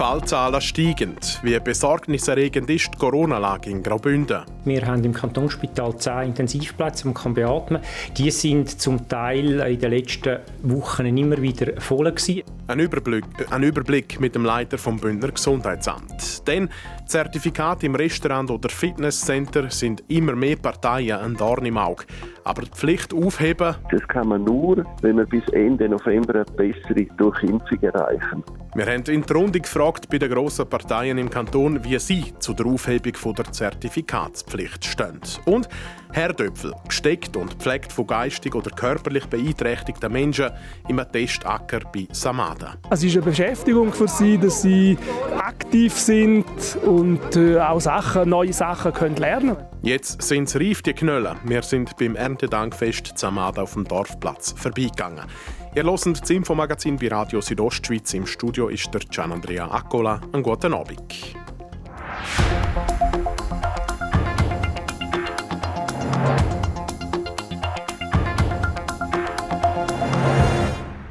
Fallzahlen steigen. Wie besorgniserregend ist die Corona-Lage in Graubünden? Wir haben im Kantonsspital 10 Intensivplätze, man kann beatmen. Die sind zum Teil in den letzten Wochen immer wieder voll gewesen. Ein Überblick, ein Überblick mit dem Leiter vom Bündner Gesundheitsamt. Denn Zertifikate im Restaurant oder Fitnesscenter sind immer mehr Parteien ein Dorn im Auge. Aber die Pflicht aufheben, Das kann man nur, wenn wir bis Ende November eine bessere Durchimpfung erreichen. Wir haben in der Runde gefragt bei den grossen Parteien im Kanton, wie sie zu der Aufhebung von der Zertifikatspflicht stehen. Und Herdöpfel, gesteckt und gepflegt von geistig oder körperlich beeinträchtigten Menschen im Testacker bei Samada. Es ist eine Beschäftigung für sie, dass sie aktiv sind und äh, auch Sachen, neue Sachen können lernen Jetzt sind es reif, die Knölle. Wir sind beim Erntedankfest Samada auf dem Dorfplatz vorbeigegangen. Ihr hört das Infomagazin bei Radio Südostschweiz. Im Studio ist der Gian Andrea Accola. Einen guten Abend.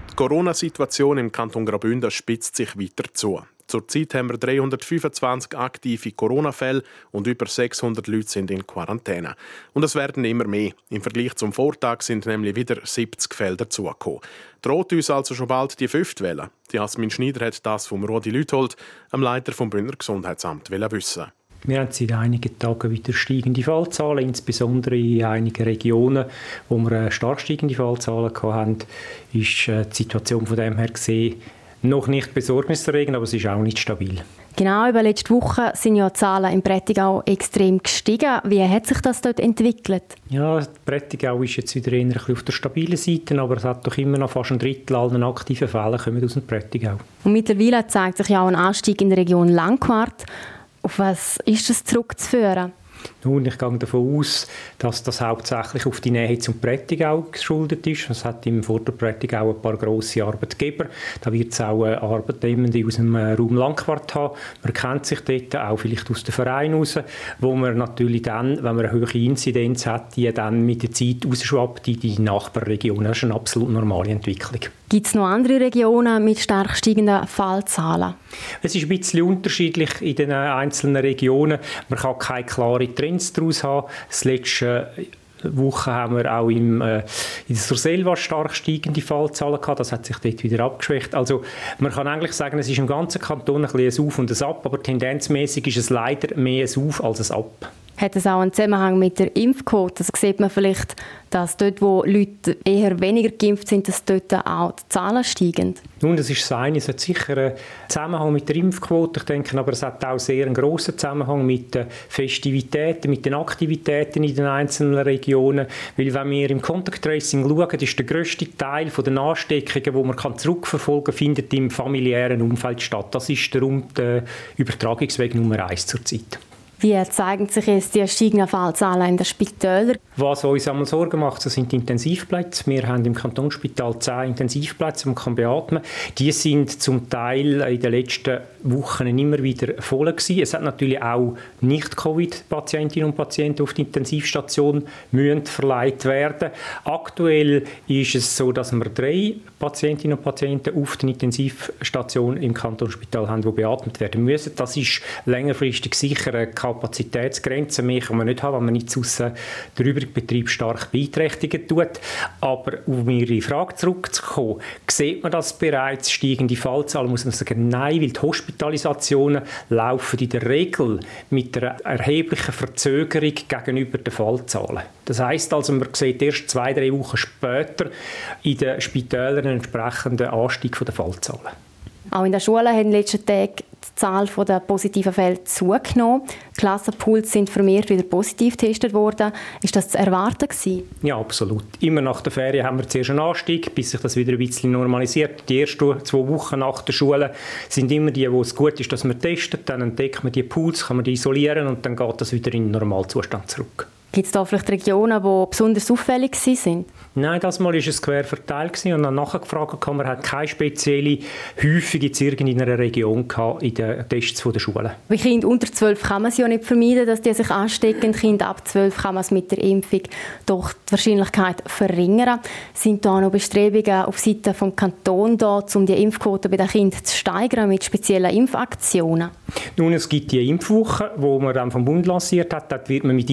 Die Corona-Situation im Kanton Graubünden spitzt sich weiter zu. Zurzeit haben wir 325 aktive Corona-Fälle und über 600 Leute sind in Quarantäne. Und es werden immer mehr. Im Vergleich zum Vortag sind nämlich wieder 70 Fälle dazugekommen. Droht uns also schon bald die fünfte Welle? Die Jasmin Schneider hat das vom Rudi Lüthold, dem Leiter vom Bündner Gesundheitsamt, wissen. Wir haben seit einigen Tagen wieder steigende Fallzahlen, insbesondere in einigen Regionen, wo wir äh, stark steigende Fallzahlen hatten, ist äh, die Situation von dem her gesehen noch nicht besorgniserregend, aber es ist auch nicht stabil. Genau, über letzte Woche sind ja die Zahlen im Prättigau extrem gestiegen. Wie hat sich das dort entwickelt? Ja, Prättigau ist jetzt wieder eher ein bisschen auf der stabilen Seite, aber es hat doch immer noch fast ein Drittel aller aktiven Fälle kommen aus dem Prättigau. Und mittlerweile zeigt sich ja auch ein Anstieg in der Region Langquart. Auf was ist das zurückzuführen? Nun, ich gehe davon aus, dass das hauptsächlich auf die Nähe zum Prättigau geschuldet ist. Es hat im Vorderprättigau ein paar grosse Arbeitgeber. Da wird es auch äh, Arbeitnehmende aus dem äh, Raum Langquart haben. Man kennt sich dort auch vielleicht aus den Vereinen raus, wo man natürlich dann, wenn man eine hohe Inzidenz hat, die dann mit der Zeit rausschwappt in die Nachbarregionen. Das ist eine absolut normale Entwicklung. Gibt es noch andere Regionen mit stark steigenden Fallzahlen? Es ist ein bisschen unterschiedlich in den einzelnen Regionen. Man kann keine klaren Trends daraus haben. Das letzte Woche haben wir auch im, äh, in der Surselva stark steigende Fallzahlen gehabt. Das hat sich dort wieder abgeschwächt. Also man kann eigentlich sagen, es ist im ganzen Kanton ein bisschen ein Auf und ein Ab, aber tendenzmäßig ist es leider mehr ein Auf als ein Ab. Hat es auch einen Zusammenhang mit der Impfquote? Das sieht man vielleicht, dass dort, wo Leute eher weniger geimpft sind, dass dort auch die Zahlen steigen. Nun, das ist das eine. Es hat sicher einen Zusammenhang mit der Impfquote. Ich denke aber, es hat auch sehr einen grossen Zusammenhang mit den Festivitäten, mit den Aktivitäten in den einzelnen Regionen. Weil wenn wir im Contact Tracing schauen, ist der grösste Teil der Ansteckungen, die man zurückverfolgen kann, findet im familiären Umfeld statt. Das ist darum der Übertragungsweg Nummer eins zurzeit. Wie zeigen sich jetzt die steigenden Fallzahlen in den Spitälern? Was uns einmal Sorgen macht, das sind die Intensivplätze. Wir haben im Kantonsspital 10 Intensivplätze, man kann beatmen. Die sind zum Teil in den letzten Wochen immer wieder voll gewesen. Es hat natürlich auch Nicht-Covid-Patientinnen und Patienten auf die Intensivstation müssen verleiht werden. Aktuell ist es so, dass wir drei Patientinnen und Patienten auf der Intensivstation im Kantonsspital haben, die beatmet werden müssen. Das ist längerfristig sicher eine Kapazitätsgrenze. Mehr kann man nicht haben, wenn man nicht aussen den übrigen Betrieb stark beeinträchtigen tut. Aber um Ihre Frage zurückzukommen, sieht man das bereits, steigende Fallzahlen, muss man sagen, nein, weil die Hospitalisationen laufen in der Regel mit einer erheblichen Verzögerung gegenüber den Fallzahlen. Das heißt also, man sieht erst zwei, drei Wochen später in den Spitälern einen entsprechenden Anstieg der Fallzahlen. Auch in den Schulen haben in den letzten Tagen die Zahl der positiven Fälle zugenommen. Klassenpools sind vermehrt wieder positiv getestet worden. Ist das zu erwarten gewesen? Ja, absolut. Immer nach der Ferien haben wir zuerst einen Anstieg, bis sich das wieder ein bisschen normalisiert. Die ersten zwei Wochen nach der Schule sind immer die, wo es gut ist, dass man testet. Dann entdeckt man die Pools, kann man die isolieren und dann geht das wieder in den Normalzustand zurück. Gibt es da vielleicht Regionen, die besonders auffällig sind? Nein, das Mal war es quer verteilt und dann nachgefragt, man hat keine spezielle Häufung in irgendeiner Region in den Tests der Schulen. Bei Kindern unter 12 kann man es ja nicht vermeiden, dass die sich anstecken. Kinder ab 12 kann man es mit der Impfung doch die Wahrscheinlichkeit verringern. Sind da noch Bestrebungen auf Seite des Kantons da, um die Impfquote bei den Kindern zu steigern mit speziellen Impfaktionen? Nun, es gibt die Impfwoche, die man dann vom Bund lanciert hat. Dort wird man mit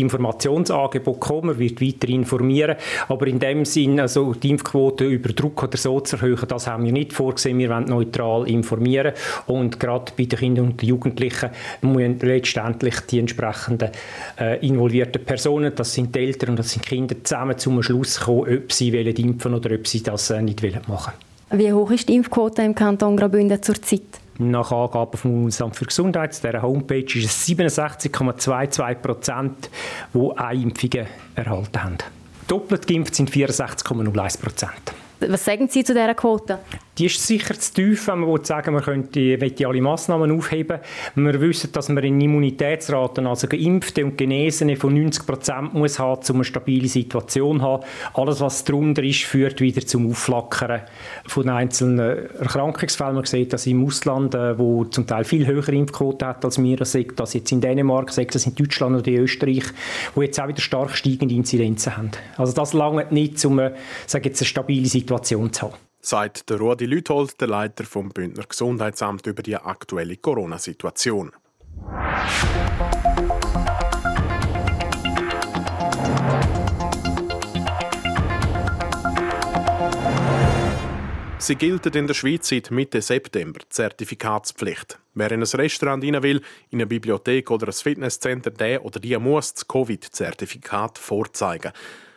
Informationsangebot kommen, wird weiter informieren. Aber in dem Sinn, also die Impfquote über Druck oder so zu erhöhen, das haben wir nicht vorgesehen. Wir wollen neutral informieren. Und gerade bei den Kindern und Jugendlichen müssen letztendlich die entsprechenden äh, involvierten Personen, das sind die Eltern und das sind die Kinder, zusammen zum Schluss kommen, ob sie impfen wollen oder ob sie das äh, nicht machen wollen. Wie hoch ist die Impfquote im Kanton Graubünden zurzeit? Nach Angaben vom Bundesamt für Gesundheit, der Homepage, ist es 67,22 Prozent, die Impfungen erhalten haben. Doppelt geimpft sind 64,01 Prozent. Was sagen Sie zu dieser Quote? Die ist sicher zu tief, wenn man sagen man könnte alle Massnahmen aufheben. Wir wissen, dass man in Immunitätsraten, also Geimpfte und Genesene von 90 Prozent muss haben, um eine stabile Situation zu haben. Alles, was darunter ist, führt wieder zum Aufflackern von einzelnen Erkrankungsfällen. Man sieht das im Ausland, äh, wo zum Teil viel höhere Impfquote hat als wir, sagt das jetzt in Dänemark, sagt das in Deutschland oder in Österreich, wo jetzt auch wieder stark steigende Inzidenzen haben. Also das lange nicht, um eine, sage jetzt, eine stabile Situation zu haben sagt der Rudi Lüthold, der Leiter vom Bündner Gesundheitsamt, über die aktuelle Corona-Situation. Sie gilt in der Schweiz seit Mitte September die Zertifikatspflicht. Wer in ein Restaurant rein will, in eine Bibliothek oder ein Fitnesscenter, der oder die muss das Covid-Zertifikat vorzeigen.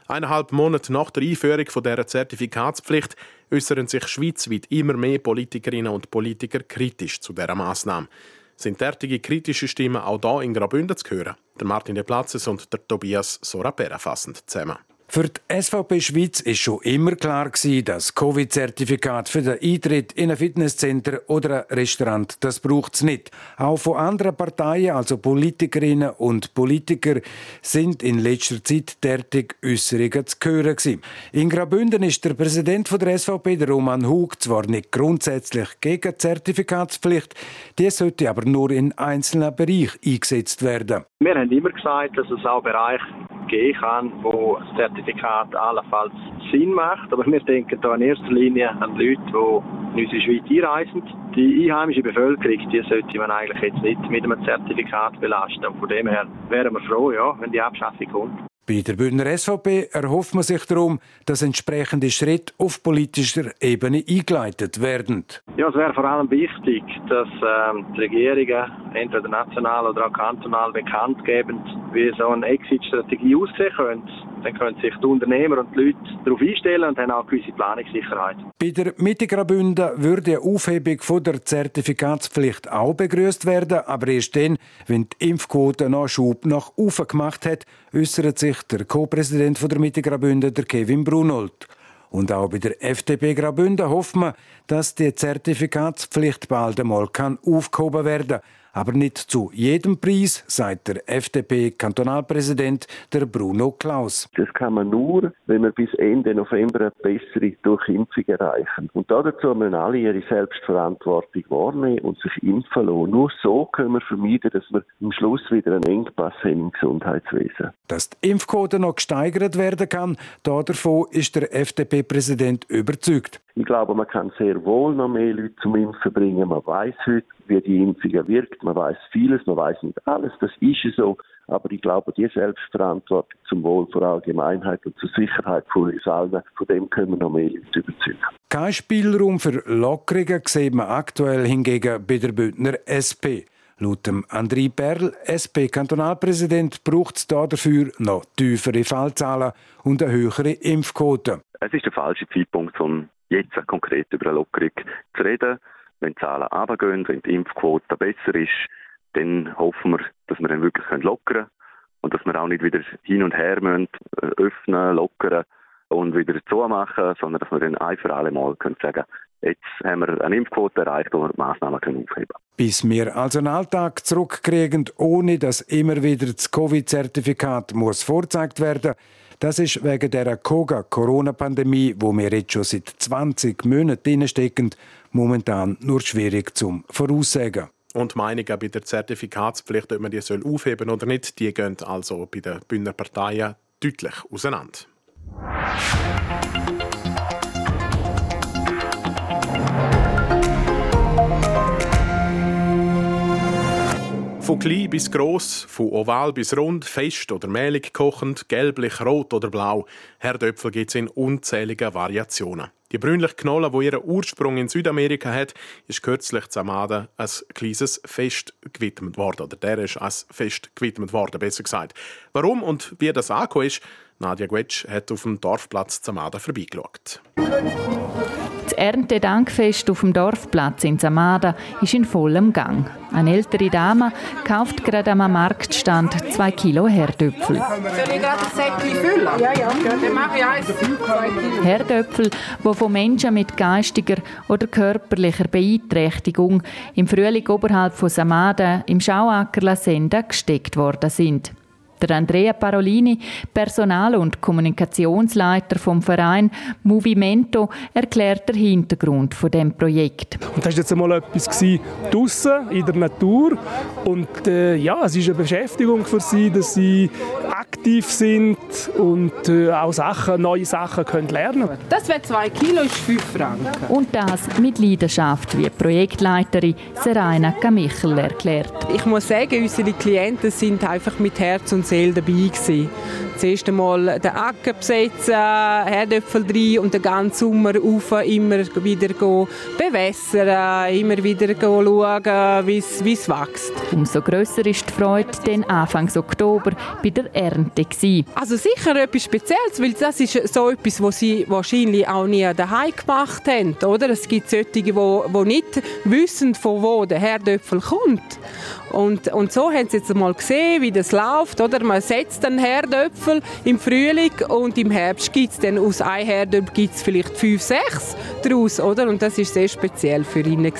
Eineinhalb Monate nach der Einführung dieser Zertifikatspflicht äußern sich schweizweit immer mehr Politikerinnen und Politiker kritisch zu dieser Maßnahme. Sind derartige kritische Stimmen auch hier in Graubünden zu hören? Der Martin De Platzes und der Tobias Sorapera fassen zusammen. Für die SVP Schweiz ist schon immer klar gewesen, dass Covid-Zertifikat für den Eintritt in ein Fitnesscenter oder ein Restaurant, das braucht es nicht. Auch von anderen Parteien, also Politikerinnen und Politiker, sind in letzter Zeit derartige Äußerungen zu hören gewesen. In Graubünden ist der Präsident der SVP, der Roman Hug, zwar nicht grundsätzlich gegen Zertifikatspflicht, die sollte aber nur in einzelnen Bereichen eingesetzt werden. Wir haben immer gesagt, dass es auch Bereiche geben kann, wo das Zertifikat allenfalls Sinn macht. Aber wir denken da in erster Linie an Leute, die in unsere Schweiz einreisen. Die einheimische Bevölkerung, die sollte man eigentlich jetzt nicht mit einem Zertifikat belasten. Und von dem her wären wir froh, ja, wenn die Abschaffung kommt. Bei der Bündner SVP erhofft man sich darum, dass entsprechende Schritte auf politischer Ebene eingeleitet werden. Ja, es wäre vor allem wichtig, dass ähm, die Regierungen entweder national oder auch kantonal bekannt geben, wie so eine Exit-Strategie aussehen könnte. Dann können sich die Unternehmer und die Leute darauf einstellen und haben auch eine gewisse Planungssicherheit. Bei der Mitte Graubünden würde eine Aufhebung von der Zertifikatspflicht auch begrüßt werden, aber erst dann, wenn die Impfquote noch Schub nach oben gemacht hat, äußert sich der Co-Präsident der Mitte Graubünden, der Kevin Brunold. Und auch bei der FDP Graubünden hofft man, dass die Zertifikatspflicht bald einmal aufgehoben werden kann aber nicht zu jedem Preis, sagt der FDP-Kantonalpräsident der Bruno Klaus. Das kann man nur, wenn wir bis Ende November eine bessere Durchimpfung erreichen. Und dazu müssen alle ihre Selbstverantwortung wahrnehmen und sich impfen lassen. Nur so können wir vermeiden, dass wir am Schluss wieder einen Engpass haben im Gesundheitswesen. Dass die Impfquote noch gesteigert werden kann, davon ist der FDP-Präsident überzeugt. Ich glaube, man kann sehr wohl noch mehr Leute zum Impfen bringen. Man weiß heute, wie die Impfung wirkt. Man weiß vieles, man weiß nicht alles. Das ist so. Aber ich glaube, die Selbstverantwortung zum Wohl der Allgemeinheit und zur Sicherheit von uns allen, von dem können wir noch mehr Leute überzeugen. Kein Spielraum für Lockerungen sieht man aktuell hingegen bei der Bündner SP. Laut dem André Perl, SP-Kantonalpräsident, braucht es dafür noch tiefere Fallzahlen und eine höhere Impfquote. Es ist der falsche Zeitpunkt, um jetzt konkret über eine Lockerung zu reden. Wenn die Zahlen runtergehen, wenn die Impfquote besser ist, dann hoffen wir, dass wir dann wirklich lockern können und dass wir auch nicht wieder hin und her müssen, äh, öffnen, lockern und wieder zumachen, sondern dass wir dann ein für alle Mal können sagen Jetzt haben wir eine Impfquote erreicht, wo wir die Massnahmen aufheben können. Bis wir also einen Alltag zurückkriegen, ohne dass immer wieder das Covid-Zertifikat muss vorgezeigt werden das ist wegen der Koga-Corona-Pandemie, wo wir jetzt schon seit 20 Monaten stecken, momentan nur schwierig zum Voraussagen. Und Meinungen bei der Zertifikatspflicht, ob man die soll aufheben oder nicht, die gehen also bei den Bündner Parteien deutlich auseinander. Von klein bis gross, von oval bis rund, fest oder mehlig kochend, gelblich, rot oder blau. Herdöpfel gibt es in unzähligen Variationen. Die brünliche Knolle, die ihren Ursprung in Südamerika hat, ist kürzlich zu Amada ein kleines Fest gewidmet worden. Oder der ist als Fest gewidmet worden, besser gesagt. Warum und wie das angekommen ist, Nadja Gwetsch hat auf dem Dorfplatz Zamada vorbeigeschaut. Das Erntedankfest auf dem Dorfplatz in Zamada ist in vollem Gang. Eine ältere Dame kauft gerade am Marktstand zwei Kilo Herdöpfel. Soll ich gerade ein Säckchen füllen? Ja, ja. Dann mache ich eins. Herdöpfel, die von Menschen mit geistiger oder körperlicher Beeinträchtigung im Frühling oberhalb von Samada im Schauacker La Senda gesteckt worden sind. Der Andrea Parolini, Personal- und Kommunikationsleiter vom Verein Movimento, erklärt den Hintergrund von dem Projekt. Und das war jetzt einmal etwas draußen in der Natur und äh, ja, es ist eine Beschäftigung für sie, dass sie aktiv sind und äh, auch Sachen, neue Sachen können lernen. Das wäre zwei Kilo, ist fünf Franken. Und das mit Leidenschaft, wie Projektleiterin Serena Kamichel erklärt. Ich muss sagen, unsere Klienten sind einfach mit Herz und Seele dabei gewesen. Zuerst einmal den Acker besetzen, Herdöpfel rein und den ganzen Sommer auf immer wieder bewässern, immer wieder schauen, wie es wächst. Umso grösser ist die Freude dann Anfang Oktober bei der Ernte. Gewesen. Also sicher etwas Spezielles, weil das ist so etwas, was sie wahrscheinlich auch nie daheim gemacht haben. Oder? Es gibt solche, die, die nicht wissen, von wo der Herdöpfel kommt. Und, und so haben sie jetzt mal gesehen, wie das läuft. Oder? Man setzt einen Herdöpfel im Frühling und im Herbst gibt es dann aus einem Herdöpfel gibt's vielleicht fünf, sechs daraus. Oder? Und das ist sehr speziell für ihn.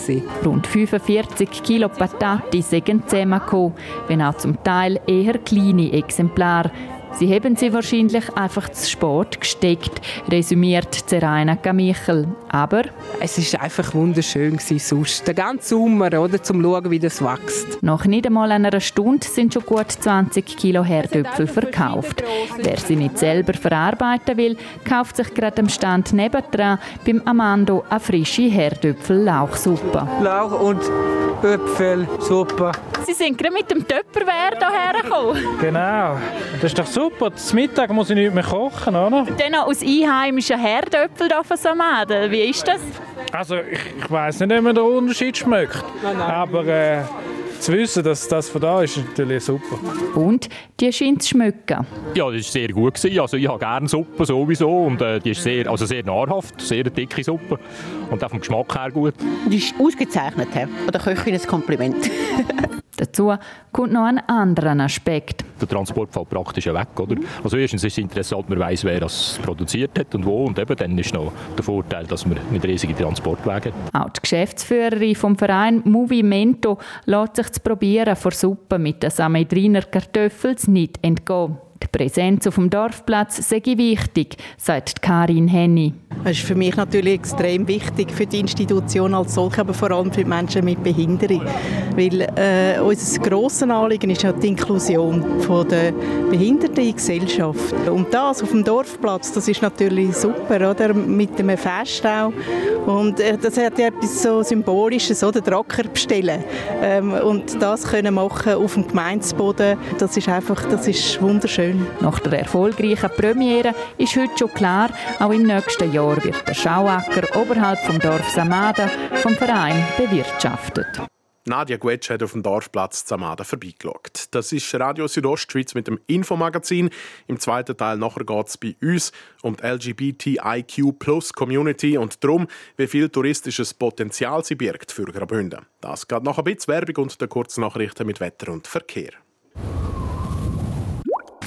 Rund 45 Kilo Patati sind zusammengekommen, wenn auch zum Teil eher kleine Exemplare. Sie haben sie wahrscheinlich einfach zu Sport gesteckt, resümiert Zeraina Kamichel. Aber es ist einfach wunderschön gewesen, sonst den ganzen Sommer, oder, zum schauen, wie das wächst. Nach nicht einmal einer Stunde sind schon gut 20 Kilo Herdöpfel verkauft. Wer sie nicht selber verarbeiten will, kauft sich gerade am Stand nebendran beim Amando eine frische Herdöpfel-Lauchsuppe. Lauch und Äpfelsuppe. Sie sind gerade mit dem Töpperwehr hierher gekommen. Genau, das ist doch super. Zum Mittag muss ich nicht mehr kochen, oder? Dann noch aus einheimischen Herdöpfel von Samaden. Wie ist das? Also ich, ich weiß nicht, ob man den Unterschied schmeckt. Nein, nein. Aber äh, zu wissen, dass das von da ist, ist natürlich super. Und die scheint zu schmecken. Ja, das war sehr gut. Gewesen. Also ich habe gerne Suppe sowieso und äh, die ist sehr, also sehr nahrhaft, sehr dicke Suppe und auch vom Geschmack her gut. Die ist ausgezeichnet, he? oder Köchin ein Kompliment. Dazu kommt noch ein anderer Aspekt. Der Transport fällt praktisch weg. Oder? Also erstens ist es interessant, man weiß, wer das produziert hat und wo. Und eben dann ist noch der Vorteil, dass man mit riesigen Transportwegen Auch die Geschäftsführerin vom Verein Movimento lässt sich das Probieren von Suppe mit den Samedriner Kartoffeln nicht entgehen. Die Präsenz auf dem Dorfplatz sei wichtig, sagt Karin Henny. Es ist für mich natürlich extrem wichtig für die Institution als solche, aber vor allem für die Menschen mit Behinderung. Weil äh, unser grosses Anliegen ist ja die Inklusion von der Behinderten in Gesellschaft. Und das auf dem Dorfplatz, das ist natürlich super, oder? Mit einem Fest auch. Und äh, das hat ja etwas so Symbolisches, oder? Den Acker bestellen. Ähm, und das können machen auf dem Gemeindeboden, das ist einfach, das ist wunderschön schön. Nach der erfolgreichen Premiere ist heute schon klar, auch im nächsten Jahr wird der Schauacker oberhalb vom Dorf Samada vom Verein bewirtschaftet. Nadja Guetsch hat auf dem Dorfplatz Zamada vorbeigeschaut. Das ist Radio Südostschweiz mit dem Infomagazin. Im zweiten Teil nachher geht es bei uns um die LGBTIQ Plus Community und darum, wie viel touristisches Potenzial sie birgt für Graubünden. Das geht nach ein bisschen Werbung und der Kurznachrichten mit Wetter und Verkehr.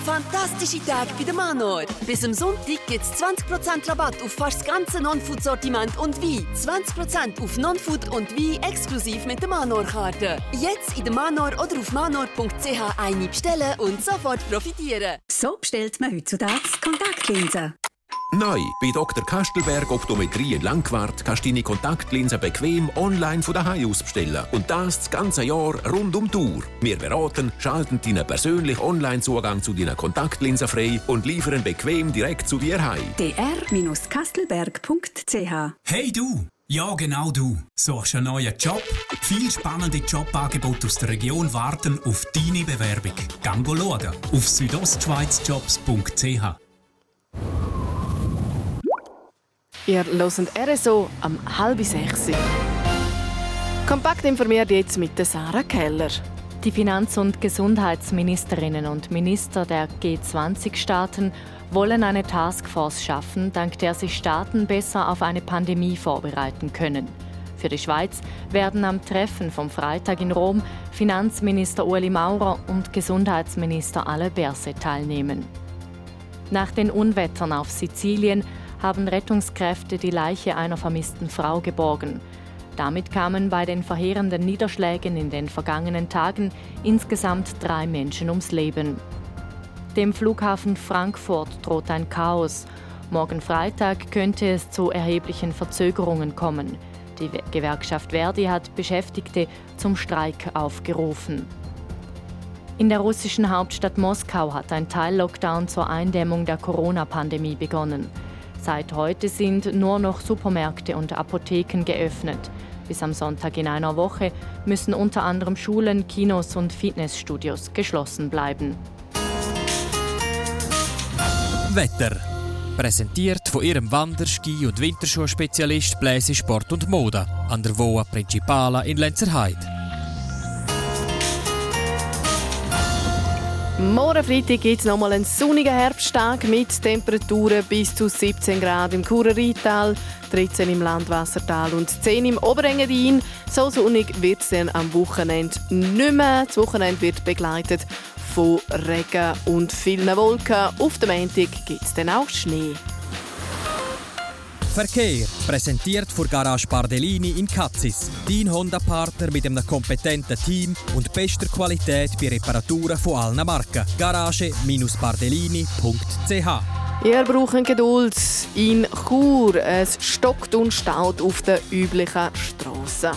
Fantastische Tage bei der Manor. Bis am Sonntag gibt es 20% Rabatt auf fast das ganze Non-Food-Sortiment und Wein. 20% auf Non-Food und Wein exklusiv mit der Manor-Karte. Jetzt in der Manor oder auf manor.ch eine bestellen und sofort profitieren. So bestellt man heutzutage Kontaktlinsen. Neu, bei Dr. Kastelberg Optometrie in Langquart kannst du deine Kontaktlinsen bequem online von daheim aus bestellen. Und das das ganze Jahr rund um die Uhr. Wir beraten, schalten deinen persönlichen Online-Zugang zu deinen Kontaktlinsen frei und liefern bequem direkt zu dir heim. dr-kastelberg.ch Hey du! Ja, genau du. Suchst einen neuen Job? Viel spannende Jobangebote aus der Region warten auf deine Bewerbung. Gang schauen auf südostschweizjobs.ch. Ihr hört RSO am halb sechs. Kompakt informiert jetzt mit Sarah Keller. Die Finanz- und Gesundheitsministerinnen und Minister der G20-Staaten wollen eine Taskforce schaffen, dank der sich Staaten besser auf eine Pandemie vorbereiten können. Für die Schweiz werden am Treffen vom Freitag in Rom Finanzminister Ueli Maurer und Gesundheitsminister Ale Berse teilnehmen. Nach den Unwettern auf Sizilien haben Rettungskräfte die Leiche einer vermissten Frau geborgen. Damit kamen bei den verheerenden Niederschlägen in den vergangenen Tagen insgesamt drei Menschen ums Leben. Dem Flughafen Frankfurt droht ein Chaos. Morgen Freitag könnte es zu erheblichen Verzögerungen kommen. Die Gewerkschaft Verdi hat Beschäftigte zum Streik aufgerufen. In der russischen Hauptstadt Moskau hat ein Teil-Lockdown zur Eindämmung der Corona-Pandemie begonnen. Seit heute sind nur noch Supermärkte und Apotheken geöffnet. Bis am Sonntag in einer Woche müssen unter anderem Schulen, Kinos und Fitnessstudios geschlossen bleiben. Wetter. Präsentiert von ihrem Wander-, Ski- und Winterschuhspezialist Bläse Sport und Mode an der Voa Principala in Lenzerheide. Morgen Freitag gibt es nochmal einen sonnigen Herbsttag mit Temperaturen bis zu 17 Grad im Churer Rheintal, 13 im Landwassertal und 10 im Oberengadin. So sonnig wird es dann am Wochenende nicht mehr. Das Wochenende wird begleitet von Regen und vielen Wolken. Auf dem Montag gibt es dann auch Schnee. Verkehr präsentiert von Garage Bardellini in Katzis. Dein Honda-Partner mit einem kompetenten Team und bester Qualität bei Reparaturen von allen Marken. Garage-Bardellini.ch Ihr braucht Geduld in Chur. Es stockt und staut auf den üblichen Strassen.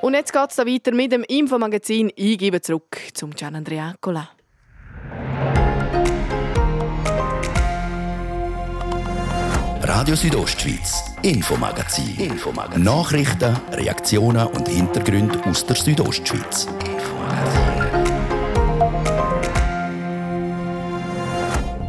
Und jetzt geht es weiter mit dem Infomagazin. Ich gebe zurück zum Gian Andreacola. Radio Südostschweiz, Infomagazin. Infomagazin. Nachrichten, Reaktionen und Hintergründe aus der Südostschweiz.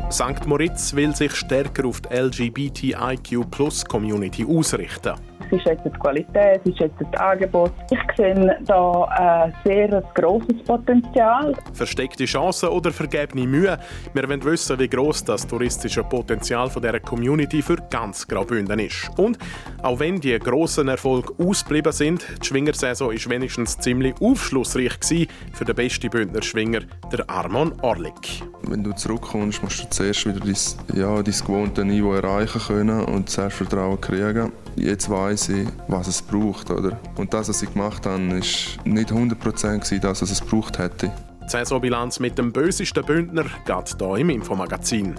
St. Moritz will sich stärker auf die LGBTIQ-Plus-Community ausrichten. Sie schätzen die Qualität, sie schätzen das Angebot. Ich sehe da ein sehr grosses Potenzial. Versteckte Chancen oder vergebene Mühe? Wir wollen wissen, wie gross das touristische Potenzial von dieser Community für ganz Graubünden ist. Und auch wenn die grossen Erfolge ausgeblieben sind, die Schwingersaison war wenigstens ziemlich aufschlussreich für den besten Bündner Schwinger, der Armon Orlik. Wenn du zurückkommst, musst du zuerst wieder dein, ja, dein gewohnte Niveau erreichen können und Selbstvertrauen kriegen. Jetzt weiß ich, was es braucht. Oder? Und das, was ich gemacht habe, war nicht 100% das, was es braucht hätte. Die Saisonbilanz mit dem bösesten Bündner geht hier im Infomagazin.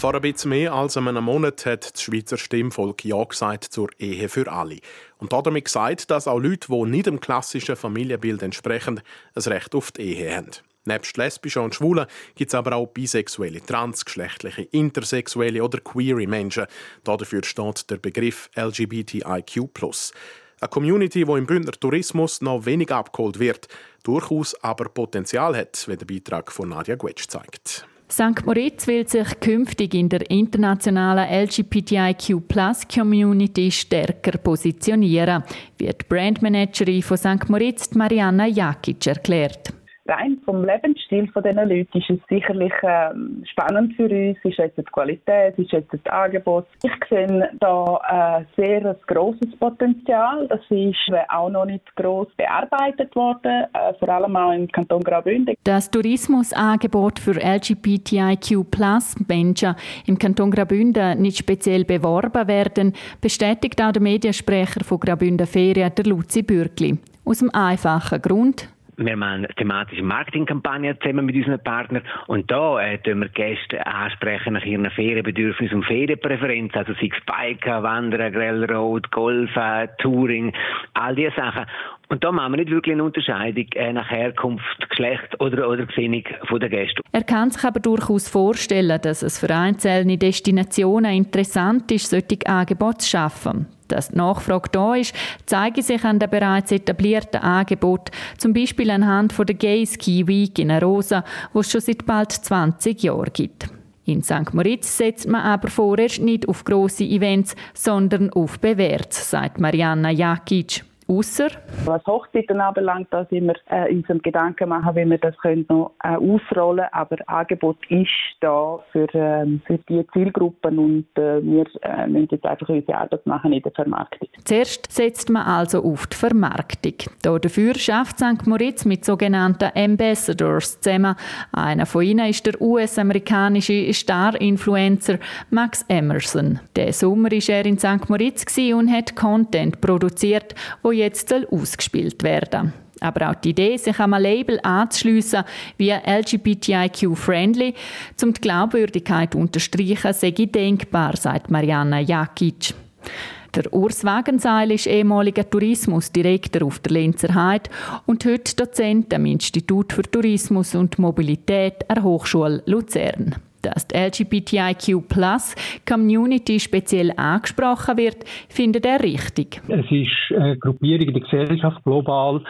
Vor ein bisschen mehr als einem Monat hat das Schweizer Stimmvolk Ja gesagt zur Ehe für alle. Und damit gesagt, dass auch Leute, die nicht dem klassischen Familienbild entsprechen, ein Recht auf die Ehe haben. Nebst lesbischen und Schwulen gibt es aber auch bisexuelle, transgeschlechtliche, intersexuelle oder queere Menschen. Dafür steht der Begriff LGBTIQ+. Eine Community, die im Bündner Tourismus noch wenig abgeholt wird, durchaus aber Potenzial hat, wie der Beitrag von Nadia Guetsch zeigt. St. Moritz will sich künftig in der internationalen LGBTIQ-Plus-Community stärker positionieren, wie die Brandmanagerin von St. Moritz, Marianna Jakic, erklärt. Rein vom Lebensstil von diesen Leuten ist es sicherlich ähm, spannend für uns. Ist jetzt die Qualität, ist jetzt das Angebot. Ich sehe da äh, sehr ein grosses Potenzial. Das ist auch noch nicht gross bearbeitet worden, äh, vor allem auch im Kanton Graubünden. Das Tourismusangebot für LGBTIQ Menschen im Kanton Graubünden nicht speziell beworben werden, bestätigt auch der Mediensprecher von Graubünden Ferien, der Luzi Bürgli. Aus dem einfachen Grund, wir machen thematische Marketingkampagnen zusammen mit unseren Partnern und da äh, wir Gäste ansprechen nach ihren Ferienbedürfnissen und Ferienpräferenzen, also sei es Biken, Wandern, Grellroad, Golfen, Touring, all diese Sachen. Und da machen wir nicht wirklich eine Unterscheidung äh, nach Herkunft, Geschlecht oder, oder Gesinnung der Gäste. Er kann sich aber durchaus vorstellen, dass es für einzelne Destinationen interessant ist, solche Angebote zu schaffen. Dass die Nachfrage da ist, zeige sich an den bereits etablierten Angeboten, zum Beispiel anhand von der Gay Ski Week in Arosa, wo es schon seit bald 20 Jahren gibt. In St. Moritz setzt man aber vorerst nicht auf grosse Events, sondern auf Bewährtes, sagt Marianna Jakic. Ausser Was Hochzeiten anbelangt, da sind wir äh, uns Gedanken machen, wie wir das können noch äh, ausrollen können. Aber Angebot ist da für, ähm, für die Zielgruppen und äh, wir äh, müssen jetzt einfach unsere Arbeit machen in der Vermarktung. Zuerst setzt man also auf die Vermarktung. Dafür schafft St. Moritz mit sogenannten Ambassadors zusammen. Einer von ihnen ist der US-amerikanische Star-Influencer Max Emerson. Der Sommer war er in St. Moritz und hat Content produziert, wo jetzt ausgespielt werden aber auch die Idee, sich an ein Label anzuschliessen wie LGBTIQ-friendly, um die Glaubwürdigkeit zu unterstreichen, sei denkbar, sagt Marianna Jakic. Der Urs Wagenseil ist ehemaliger Tourismusdirektor auf der Lenzer Heide und heute Dozent am Institut für Tourismus und Mobilität der Hochschule Luzern. Dass die LGBTIQ-Plus-Community speziell angesprochen wird, findet er richtig. Es ist eine Gruppierung in der Gesellschaft global,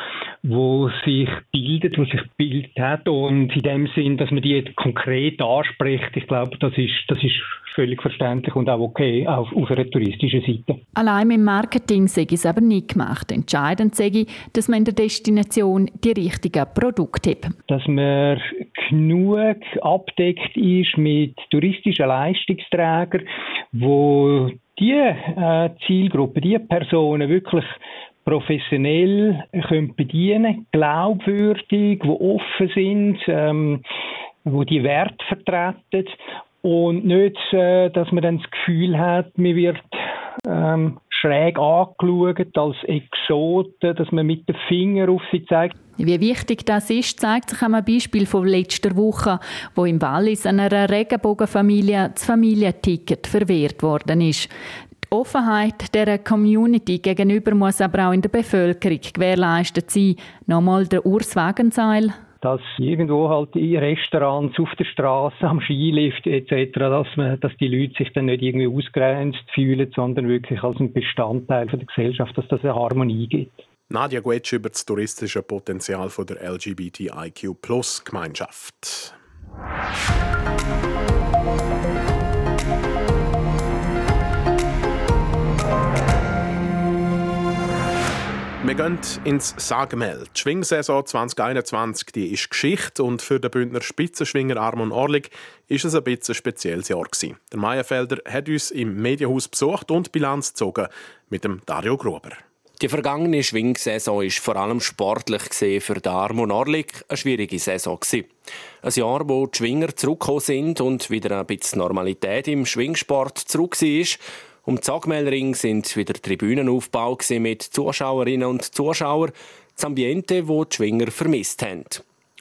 wo sich bildet, wo sich bildet hat und in dem Sinn, dass man die konkret anspricht, ich glaube, das ist, das ist völlig verständlich und auch okay auf, auf einer touristischen Seite. Allein im Marketing sei es aber nicht gemacht. Entscheidend sei ich, dass man in der Destination die richtigen Produkte hat. Dass man genug abdeckt ist mit touristischen Leistungsträgern, wo die äh, Zielgruppe, die Personen wirklich professionell können bedienen, glaubwürdig, die offen sind, ähm, wo die Werte vertreten und nicht, äh, dass man dann das Gefühl hat, man wird ähm, schräg angeschaut als Exoten, dass man mit dem Finger auf sie zeigt. Wie wichtig das ist, zeigt sich am Beispiel von letzter Woche, wo im Wallis einer Regenbogenfamilie das Familienticket verwehrt worden ist. Die Offenheit der Community gegenüber muss aber auch in der Bevölkerung gewährleistet sein. Nochmal der Urs Wagenseil dass irgendwo halt in Restaurants, auf der Straße, am Skilift etc., dass, man, dass die Leute sich dann nicht irgendwie ausgrenzt fühlen, sondern wirklich als ein Bestandteil von der Gesellschaft, dass das eine Harmonie gibt. Nadja Guetsch über das touristische Potenzial von der LGBTIQ-Plus-Gemeinschaft. Wir gehen ins Sagemel. Die Schwingsaison 2021 die ist Geschichte und für den Bündner Spitzenschwinger Armon Orlik ist es ein bisschen spezielles Jahr gewesen. Der Meierfelder hat uns im Medienhaus besucht und Bilanz gezogen mit dem Dario Gruber. Die vergangene Schwingsaison war vor allem sportlich für den Armon Orlik eine schwierige Saison. Ein Jahr, wo die Schwinger zurückgekommen sind und wieder ein bisschen Normalität im Schwingsport zurück war um den Zagmelring sind wieder Tribünen aufgebaut mit Zuschauerinnen und Zuschauern, das Ambiente, das die Schwinger vermisst haben.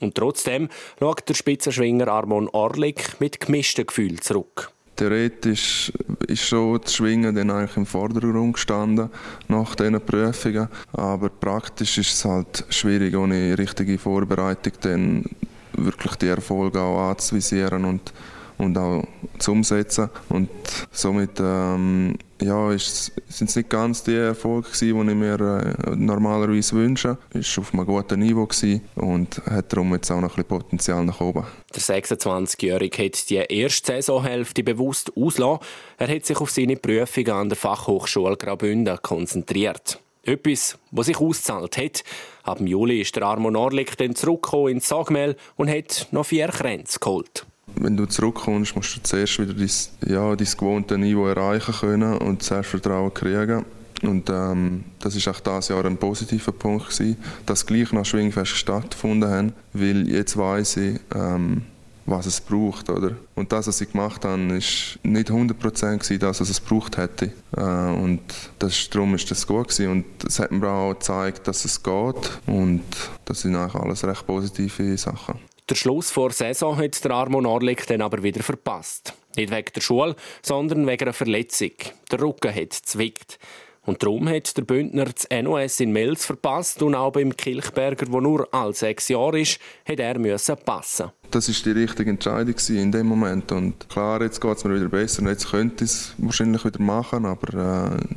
Und trotzdem schaut der Spitzenschwinger Armon Orlik mit gemischten Gefühlen zurück. Theoretisch ist schon das Schwingen dann eigentlich im Vordergrund gestanden nach diesen Prüfungen. Aber praktisch ist es halt schwierig, ohne richtige Vorbereitung dann wirklich die Erfolge auch anzuvisieren und und auch zu umsetzen. Und somit ähm, ja, sind es nicht ganz die Erfolge, die ich mir äh, normalerweise wünsche. War auf einem guten Niveau und hat darum jetzt auch noch ein bisschen Potenzial nach oben. Der 26-Jährige hat die erste Saisonhälfte bewusst ausgelassen. Er hat sich auf seine Prüfungen an der Fachhochschule Graubünden konzentriert. Etwas, was sich ausgezahlt hat. Ab Juli ist der Armo Norlik dann zurückgekommen ins Sagmel und hat noch vier Kränze geholt. Wenn du zurückkommst, musst du zuerst wieder dein, ja, dein gewohnte Niveau erreichen können und zuerst Vertrauen kriegen. Und ähm, das ist auch dieses Jahr ein positiver Punkt gewesen, dass gleich noch Schwingfest stattgefunden haben, weil jetzt weiß ich, ähm, was es braucht, oder? Und das, was ich gemacht habe, ist nicht 100% das, was es braucht hätte. Äh, und das, darum ist das gut gewesen. Und es hat mir auch gezeigt, dass es geht. Und das sind eigentlich alles recht positive Sachen. Der Schluss vor Saison hat der Armo Norlik dann aber wieder verpasst. Nicht wegen der Schule, sondern wegen einer Verletzung. Der Rücken hat zwickt. Und darum hat der Bündner das NOS in Mels verpasst und auch beim Kilchberger, der nur all sechs Jahre ist, hat er müssen passen. Das ist die richtige Entscheidung in dem Moment und klar, jetzt geht es mir wieder besser und jetzt könnte ich es wahrscheinlich wieder machen, aber äh,